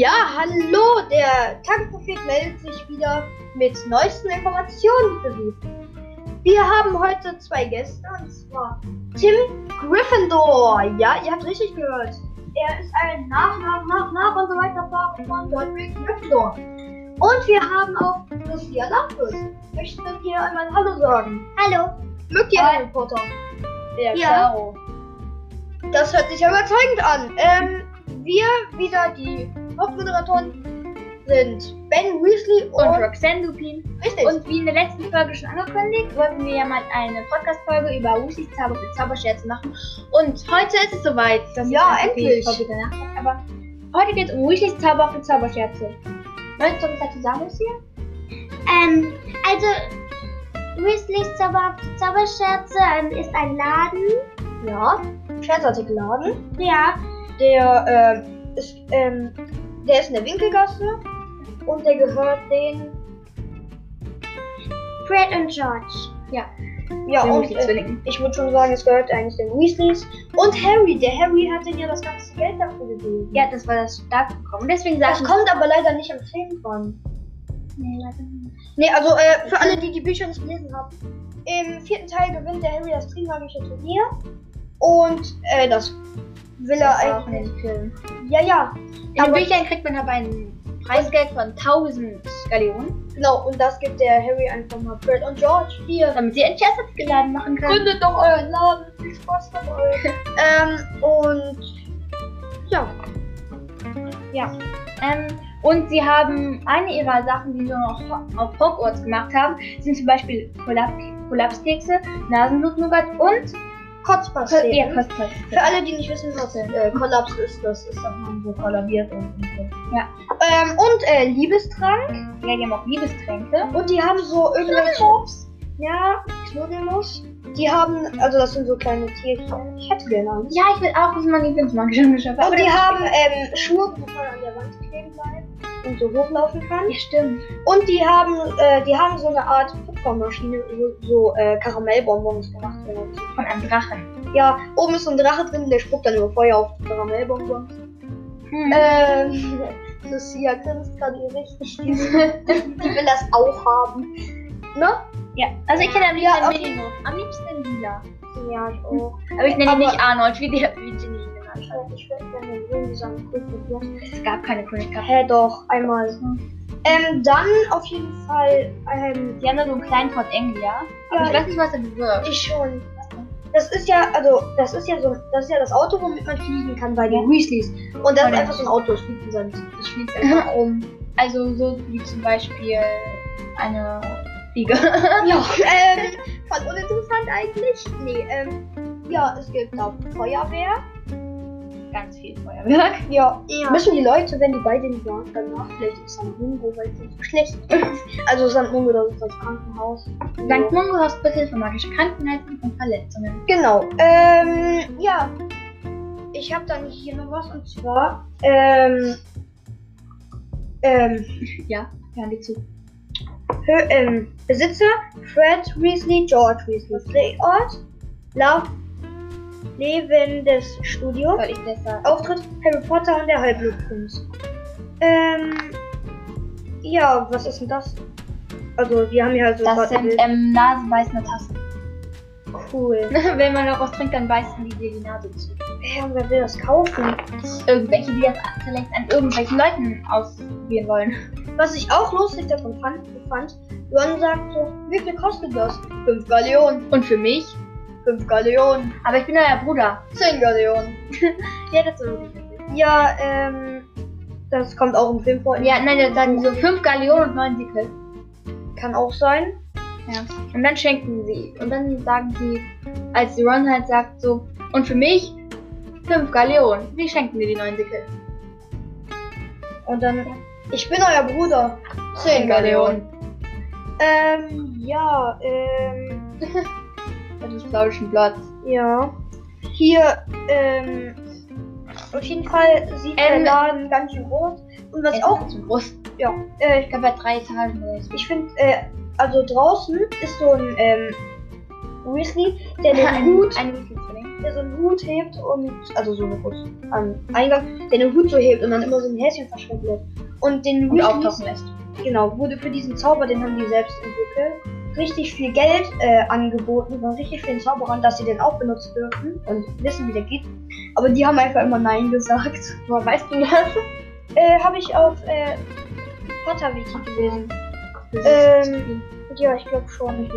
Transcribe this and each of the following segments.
Ja, hallo, der Tankprophet meldet sich wieder mit neuesten Informationen für Sie. Wir haben heute zwei Gäste, und zwar Tim Gryffindor. Ja, ihr habt richtig gehört. Er ist ein nach, nach, nach, nach und so weiter von Godric Gryffindor. Und wir haben auch Lucia Lapus. Möchtet ihr einmal Hallo sagen? Hallo. Mögt ihr. Harry Potter? Ja, Ja. klaro. Das hört sich ja überzeugend an. Ähm, wir wieder die Hauptmoderatoren sind Ben Weasley und, Und Roxanne Lupin. richtig. Und wie in der letzten Folge schon angekündigt, wollten wir ja mal eine Podcast-Folge über Weasleys Zauber für Zauberscherze machen. Und heute ist es soweit. dass Ja, ich einfach endlich. Folge danach mache. Aber heute geht es um Weasleys Zauber für Zauberscherze. Möchtest du was dazu sagen, Lucia? Ähm, also Weasleys Zauber Zauberscherze ähm, ist ein Laden. ja, Scherzartikelladen. Ja, Der ähm, ist, ähm, der ist in der Winkelgasse und der gehört den. Fred und George. Ja, Den und Weasley äh, ich würde schon sagen, es gehört eigentlich den Weasleys und Harry. Der Harry hat denn ja das ganze Geld dafür gegeben. Ja, das war das Startprogramm. Und deswegen das kommt aber leider nicht am Film dran. Nee, leider nicht. Nee, also äh, für alle, die die Bücher nicht gelesen haben. Im vierten Teil gewinnt der Harry das Trimagische Turnier. Und äh, das will er eigentlich. den Film. Ja, ja. In den Büchern kriegt man aber ein Preisgeld von 1000 Galeonen, Genau, und das gibt der Harry einfach mal Fred und George. Hier. damit sie endlich Ersatzgeladen machen können. Gründet doch euren Laden. Viel Spaß dabei. ähm, und ja. Ja. Ähm, und sie haben eine ihrer Sachen, die sie noch auf Hogwarts gemacht haben, sind zum Beispiel Kollap Kollapskekse, Nasenblutnougat und Kotzpasteten. ja, Kostpaste. Für alle, die nicht wissen, was äh, Kollaps ist, das ist, dass man so kollabiert und, und so. Ja. Ähm, und äh, Liebestrank. Ja, die haben auch Liebestränke. Und die haben so irgendwelche. Ja, Knuddelmus. Die haben, also das sind so kleine Tierchen. Ich hätte gerne eins. Ja, ich will auch, das ist mein Lieblingsmagischer Geschöpf. Und die haben ähm, Schuhe, wo man an der Wand kleben bleibt und so hochlaufen kann. Ja, stimmt. Und die haben, äh, die haben so eine Art Popcornmaschine, wo so äh, Karamellbonbons gemacht werden. Von einem Drachen. Ja, oben ist so ein Drache drin, der spuckt dann über Feuer auf die Karamellbonbons. Hm. Ähm, Lucia grinst gerade richtig. Die, will das auch haben. Ne? ja, also ich kenne am Ja, liebsten okay. Minimo. Am liebsten Lila. Ja, ich auch. Aber ich nenne ihn nicht Arnold, wie, der, wie Ginny. Ich würde gerne den Grün sagen. Es gab keine Königschaft. Hä, doch, einmal. Ähm, dann auf jeden Fall, ähm, Die haben da so einen kleinen Fort Anglia. Aber Ja, ich weiß nicht, was er bewirkt. ich schon. Das ist ja, also, das ist ja so, das ist ja das Auto, womit man fliegen kann bei den Weasleys. Und das ist einfach so ein Auto, es fliegt in es fliegt einfach um. Also so wie zum Beispiel eine Fliege. Ja, ähm, voll uninteressant eigentlich. Nee, ähm, ja, es gibt auch Feuerwehr. Ganz viel Feuerwerk. Ja, müssen die Leute, wenn die bei denen waren, danach vielleicht in St. Mungo, weil es nicht so schlecht ist. Also St. Mungo, das ist das Krankenhaus. St. Mungo Hospital für magische Krankheiten und Verletzungen. Genau. Ähm, ja. Ich habe dann hier noch was und zwar, ähm, ähm, Ja, hören die zu. Hö ähm, Besitzer Fred Weasley, George Weasley. Drehort, Lauf, lebendes Studio. Auftritt Harry Potter und der Halbblutprinz. Ähm, ja, was ist denn das? Also, wir haben hier halt so Das sind ähm, nasenbeißende Tassen. cool. Wenn man daraus trinkt, dann beißen die dir die Nase zu. Und wer will das kaufen? Irgendwelche, die das vielleicht an irgendwelchen Leuten ausprobieren wollen. Was ich auch lustig davon fand, fand Ron sagt so, wie viel kostet das? 5 Galeonen. Und für mich? 5 Galeonen. Aber ich bin euer Bruder. 10 Galeonen. Ja, das ist wirklich Ja, ähm, das kommt auch im Film vor. Ja, nein, dann so 5 Galeonen und 9 Sickel. Kann auch sein. Ja. Und dann schenken sie. Und dann sagen sie, als die Ron halt sagt so, und für mich 5 Galeonen. Wie schenken dir die 9 Sickel? Und dann, ich bin euer Bruder. 10 Galeonen. Ähm, ja, ähm, Ein Platz. ja. Hier, ähm, auf jeden Fall sieht der Ähm, Laden ganz schön groß. Und was auch, zu groß. ja, äh, Ich glaube, er hat drei Etagen. ich finde, äh, also draußen ist so ein, ähm, Weasley, der den ein Hut, Ein der so einen Hut hebt und, also so eine Hut am Eingang, der den Hut so hebt und dann immer so ein Häschen verschwendet. Und den Und Weasleys- auftauchen lässt. Genau, wurde für diesen Zauber, den haben die selbst entwickelt, richtig viel Geld äh, angeboten von richtig vielen Zauberern, dass sie den auch benutzen dürfen und wissen, wie der geht. Aber die haben einfach immer Nein gesagt. Woher weißt du das? Äh, habe ich auf äh, Potter-Wiki gelesen. Ähm, ja, ich glaube schon.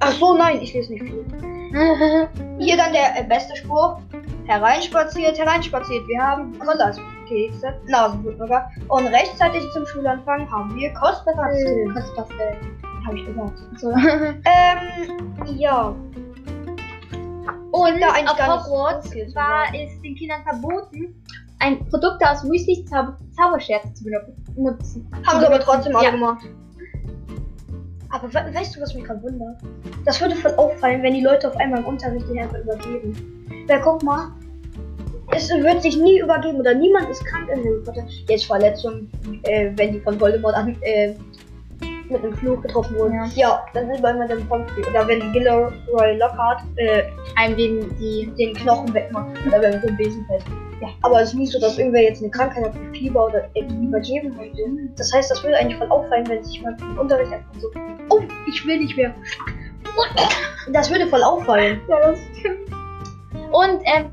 Ach so, nein, ich lese nicht viel. Hier dann der äh, beste Spruch. Hereinspaziert, hereinspaziert. Wir haben Kollerskekse, Nasenblutburger und rechtzeitig zum Schulanfang haben wir Kostpastillen. Kostpastillen. Habe ich gesagt. So. Ähm, ja. Und auf Hogwarts war es den Kindern verboten, ein Produkt aus Weasleys Zauber Zauberscherze zu benutzen. Haben sie aber trotzdem alle Ja. gemacht. Aber we weißt du, was mich gerade wundert? Das würde voll auffallen, wenn die Leute auf einmal im Unterricht die einfach übergeben. Weil guck mal, es wird sich nie übergeben oder niemand ist krank in Harry Potter. Jetzt Verletzungen, äh, wenn die von Voldemort an, äh, mit einem Fluch getroffen wurden. Ja. Ja, dann sind wir immer dem Pomfrey. Oder wenn Gilderoy Lockhart äh, Einem wegen die. den Knochen wegmacht. Oder wenn mit dem Besen fällt. Ja, aber es ist nicht so, dass irgendwer jetzt eine Krankheit hat, wie Fieber oder irgendwie übergeben möchte. Das heißt, das würde eigentlich voll auffallen, wenn sich mal im Unterricht einfach so, oh, ich will nicht mehr. Das würde voll auffallen. Ja, das stimmt. Und ähm,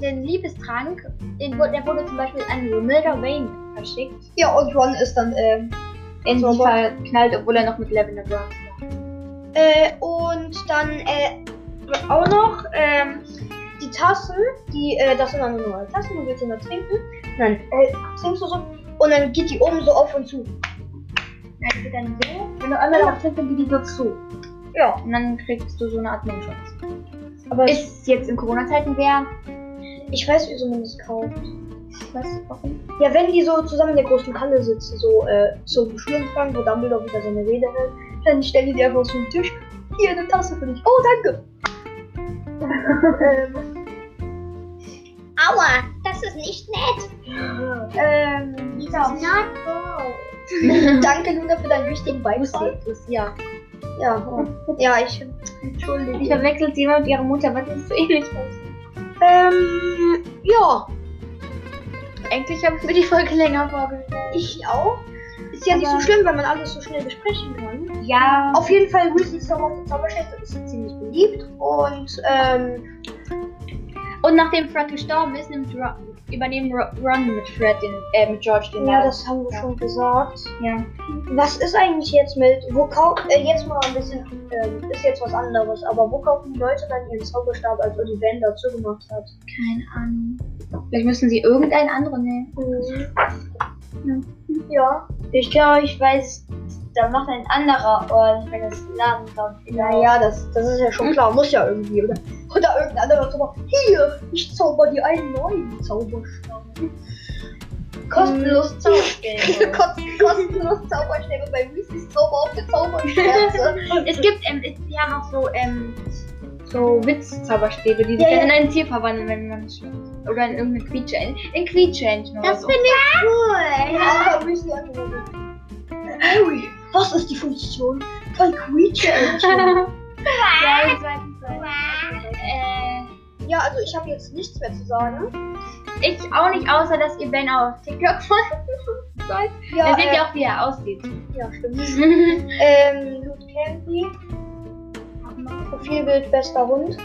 den Liebestrank, den wurde, der wurde zum Beispiel an Romilda Wayne verschickt. Ja, und Ron ist dann, In So, sie aber- verknallt, obwohl er noch mit Lavender Brown war. äh, und dann, äh, auch noch, ähm, die Tassen, die, äh, das sind dann nur Tassen, du willst sie nur trinken. Und dann, äh, trinkst du so, und dann geht die oben so auf und zu. Ja, die geht dann so. Wenn du einmal drauf trinkst, dann geht die so zu. Ja, Und dann kriegst du so eine Art Mundschutz. aber Ist jetzt in Corona-Zeiten wer? Ich weiß, wieso man das kauft. Was? Warum? Ja, wenn die so zusammen in der großen Halle sitzen, so äh, zum Schulempfang, wo Dumbledore wieder seine Rede hält, dann stellen die die einfach so einen Tisch. Hier eine Tasse für dich. Oh, danke. ähm, Aua, das ist nicht nett. ähm, ja. Not cool. Danke, Luna, für deinen wichtigen Beitrag. Ja. Ja, oh. ja, ich entschuldige. Ich verwechselt sie immer mit ihrer Mutter, was ist so ähnlich aus. Ähm, ja, Eigentlich habe ich mir die Folge länger vorgestellt. ich auch. Ist ja nicht so Aber- schlimm, wenn man alles so schnell besprechen kann. Ja. Auf jeden Fall, Weasley's Zauber auf der Zauberschätze ist ziemlich beliebt und ähm, Und nachdem Fred gestorben ist, nimmt Ron, übernehmen Ro- Ron mit Fred den, äh, mit George den ja, Laden. das haben wir schon gesagt. Ja. Was ist eigentlich jetzt mit, wo kauft, äh, jetzt mal ein bisschen, ähm, ist jetzt was anderes, aber wo kaufen die Leute dann ihren Zauberstab, als Ollivander zugemacht hat? Keine Ahnung. Vielleicht müssen sie irgendeinen anderen nehmen. Mhm. Ja. Ich glaube, ich weiß, da macht ein anderer Ort, wenn das Laden kommt. Naja, das, das ist ja schon klar, muss ja irgendwie, oder? Oder irgendein anderer Zauber. Hier, ich zauber dir einen neuen Zauberstab. Kostenlos Zauberstäbe. Kost, kostenlos Zauberstäbe bei Weasleys Zauber auf der Zauberschwärze. Es gibt, ähm, haben auch so, ähm, so Witz-Zauberstäbe, die sich Ja, dann ja. in ein Tier verwandeln, wenn man es schafft. Oder in irgendeine Quietsche, in, Quietschhähnchen oder Das so. finde ich cool. Ja, Weasley einfach nur so. Harry, was ist die Funktion von Teil. Äh, Ja, also ich habe jetzt nichts mehr zu sagen. ich auch nicht, außer dass ihr Ben auf TikTok sollt. Ja, Dann seht äh, ihr auch, wie er aussieht. ja stimmt. ähm, Loot Candy. Profilbild bester Hund.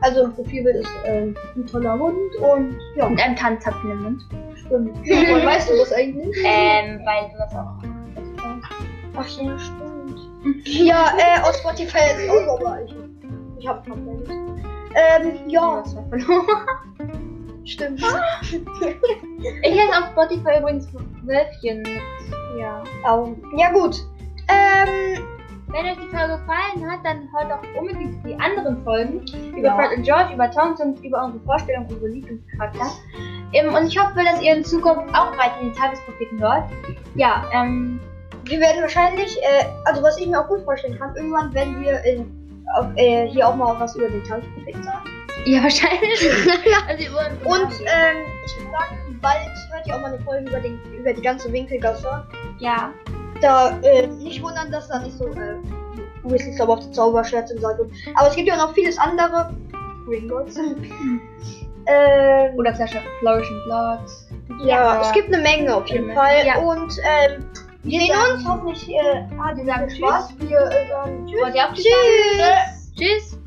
Also ein Profilbild ist ähm, ein toller Hund und ja, Mit einem Tanzzapfen im Mund. stimmt. Woher weißt du das eigentlich? Ähm, weil du das auch. Ach ja, stimmt. Ja, äh, aus Spotify ist auch noch gleich. Ich hab noch nicht. Ähm, ja, stimmt. Ich heiße auf Spotify übrigens Wölfchen mit. Ja. Au. Ja gut. Ähm, Wenn euch die Folge gefallen hat, dann hört auch unbedingt die anderen Folgen über Ja. Fred und George, über Towns und über unsere Vorstellung, unsere Lieblingscharakter. Ähm, und ich hoffe, dass ihr in Zukunft auch weiter den Tagespropheten hört. Ja, ähm, wir werden wahrscheinlich, äh, also was ich mir auch gut vorstellen kann, irgendwann werden wir in, auf, äh, hier auch mal was über den Tanzprofeten sagen. ja, wahrscheinlich. also über Und ähm, ich würde sagen, bald hört ihr auch mal eine Folge über, den, über die ganze Winkelgasse. ja. Da äh, nicht wundern, dass da nicht so äh, Weasley Zauber auf der Zauberschwertseite. Aber es gibt ja noch vieles andere. Gringotts. ähm, Oder vielleicht auch Flourish and Blood. ja, Ja. es gibt eine Menge auf jeden Fall. Ja. Und ähm, wir sehen uns. Hoffentlich äh, hat Wir sagen Spaß. Wir äh, sagen Tschüss. Tschüss. Tschüss.